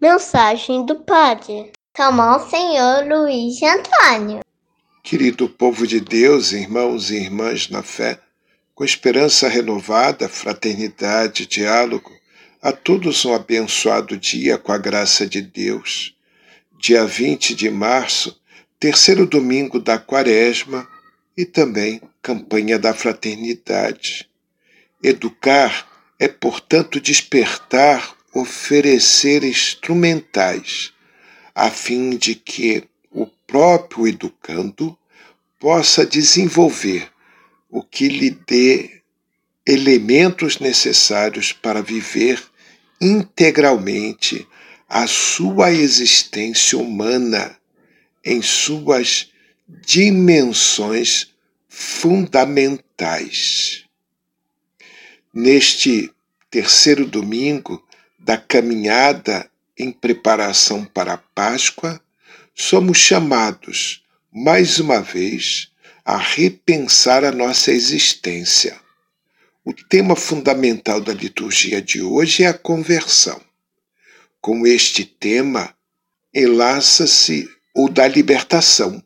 Mensagem do Padre Calmar Senhor Luiz Antônio. Querido povo de Deus, irmãos e irmãs na fé, com esperança renovada, fraternidade, diálogo, a todos um abençoado dia com a graça de Deus. Dia 20 de março, terceiro domingo da Quaresma e também campanha da fraternidade. Educar é, portanto, despertar oferecer instrumentais, a fim de que o próprio educando possa desenvolver o que lhe dê elementos necessários para viver integralmente a sua existência humana em suas dimensões fundamentais. Neste terceiro domingo, da caminhada em preparação para a Páscoa, somos chamados, mais uma vez, a repensar a nossa existência. O tema fundamental da liturgia de hoje é a conversão. Com este tema, enlaça-se o da libertação.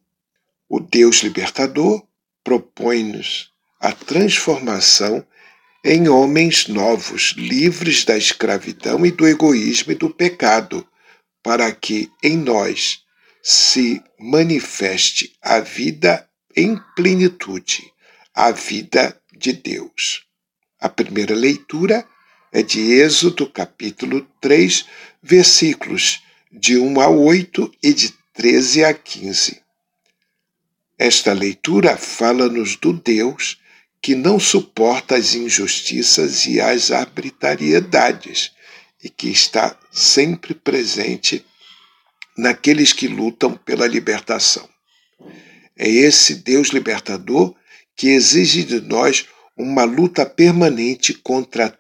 O Deus libertador propõe-nos a transformação em homens novos, livres da escravidão e do egoísmo e do pecado, para que em nós se manifeste a vida em plenitude, a vida de Deus. A primeira leitura é de Êxodo, capítulo 3, versículos de 1 a 8 e de 13 a 15. Esta leitura fala-nos do Deus que não suporta as injustiças e as arbitrariedades e que está sempre presente naqueles que lutam pela libertação. É esse Deus libertador que exige de nós uma luta permanente contra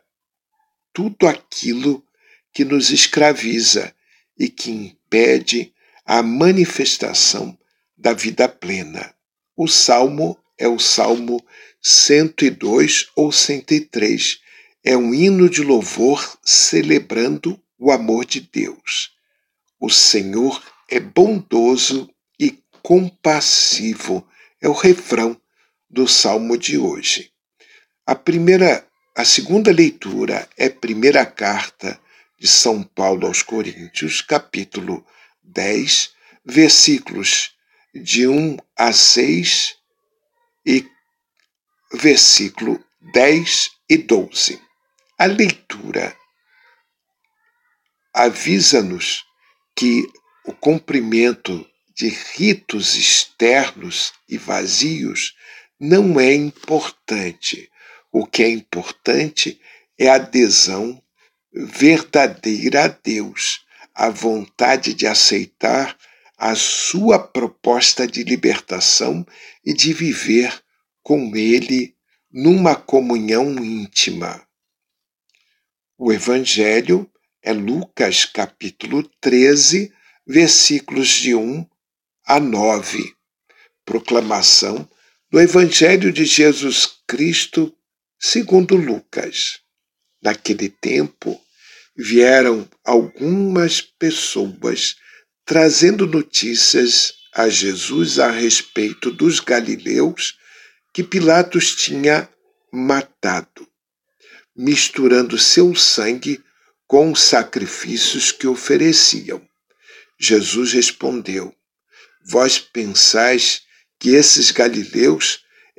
tudo aquilo que nos escraviza e que impede a manifestação da vida plena. O salmo é o salmo 102 ou 103. É um hino de louvor celebrando o amor de Deus. O Senhor é bondoso e compassivo. É o refrão do salmo de hoje. A primeira, a segunda leitura é a primeira carta de São Paulo aos Coríntios, capítulo 10, versículos de 1 a 6 e versículo 10 e 12. A leitura avisa-nos que o cumprimento de ritos externos e vazios não é importante. O que é importante é a adesão verdadeira a Deus, a vontade de aceitar a sua proposta de libertação e de viver com Ele numa comunhão íntima. O Evangelho é Lucas capítulo 13, versículos de 1 a 9. Proclamação do Evangelho de Jesus Cristo segundo Lucas. Naquele tempo, vieram algumas pessoas trazendo notícias a Jesus a respeito dos galileus que Pilatos tinha matado, misturando seu sangue com os sacrifícios que ofereciam. Jesus respondeu: Vós pensais que esses galileus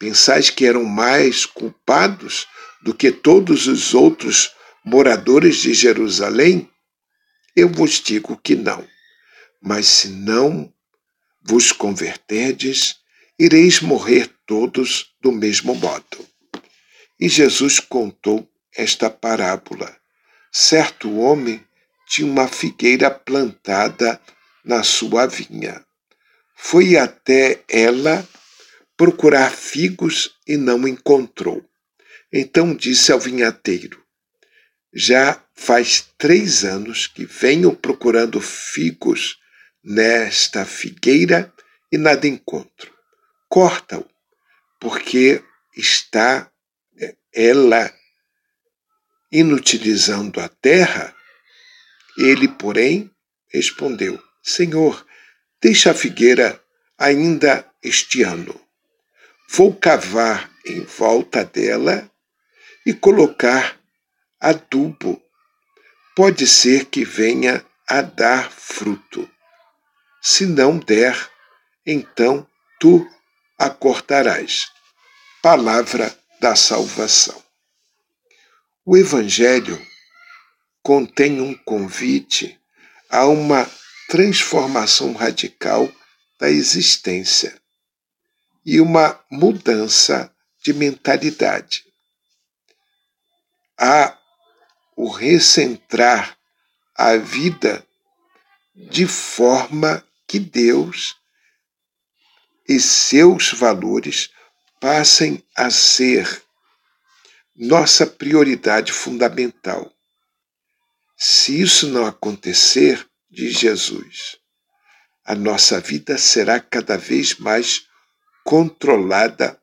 Pensais que eram mais culpados do que todos os outros moradores de Jerusalém? Eu vos digo que não. Mas se não vos converterdes, ireis morrer todos do mesmo modo. E Jesus contou esta parábola. Certo homem tinha uma figueira plantada na sua vinha. Foi até ela procurar figos e não encontrou. Então disse ao vinhateiro: Já faz três anos que venho procurando figos nesta figueira e nada encontro. Corta-o, porque está é, ela inutilizando a terra? Ele, porém, respondeu: Senhor, deixa a figueira ainda este ano. Vou cavar em volta dela e colocar adubo. Pode ser que venha a dar fruto. Se não der, então tu a cortarás. Palavra da salvação. O Evangelho contém um convite a uma transformação radical da existência e uma mudança de mentalidade. Há o recentrar a vida de forma que Deus e seus valores passem a ser nossa prioridade fundamental. Se isso não acontecer, diz Jesus, a nossa vida será cada vez mais controlada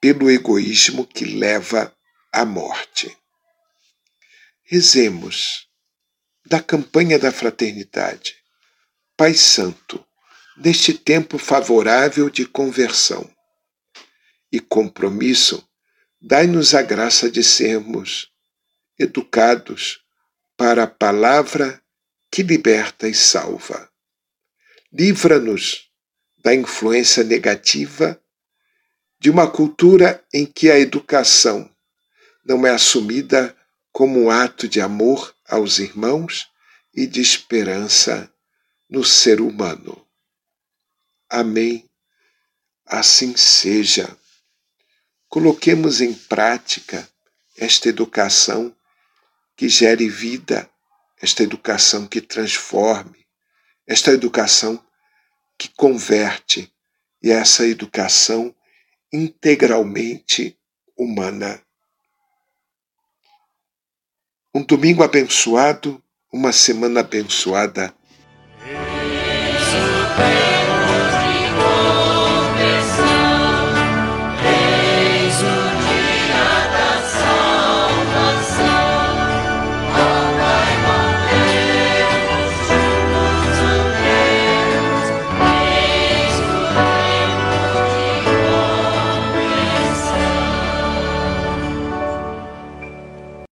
pelo egoísmo que leva à morte. Rezemos da campanha da fraternidade. Pai Santo, neste tempo favorável de conversão e compromisso, dai-nos a graça de sermos educados para a palavra que liberta e salva. Livra-nos da influência negativa de uma cultura em que a educação não é assumida como um ato de amor aos irmãos e de esperança no ser humano. Amém. Assim seja. Coloquemos em prática esta educação que gere vida, esta educação que transforme, esta educação que converte e essa educação integralmente humana. Um domingo abençoado, uma semana abençoada.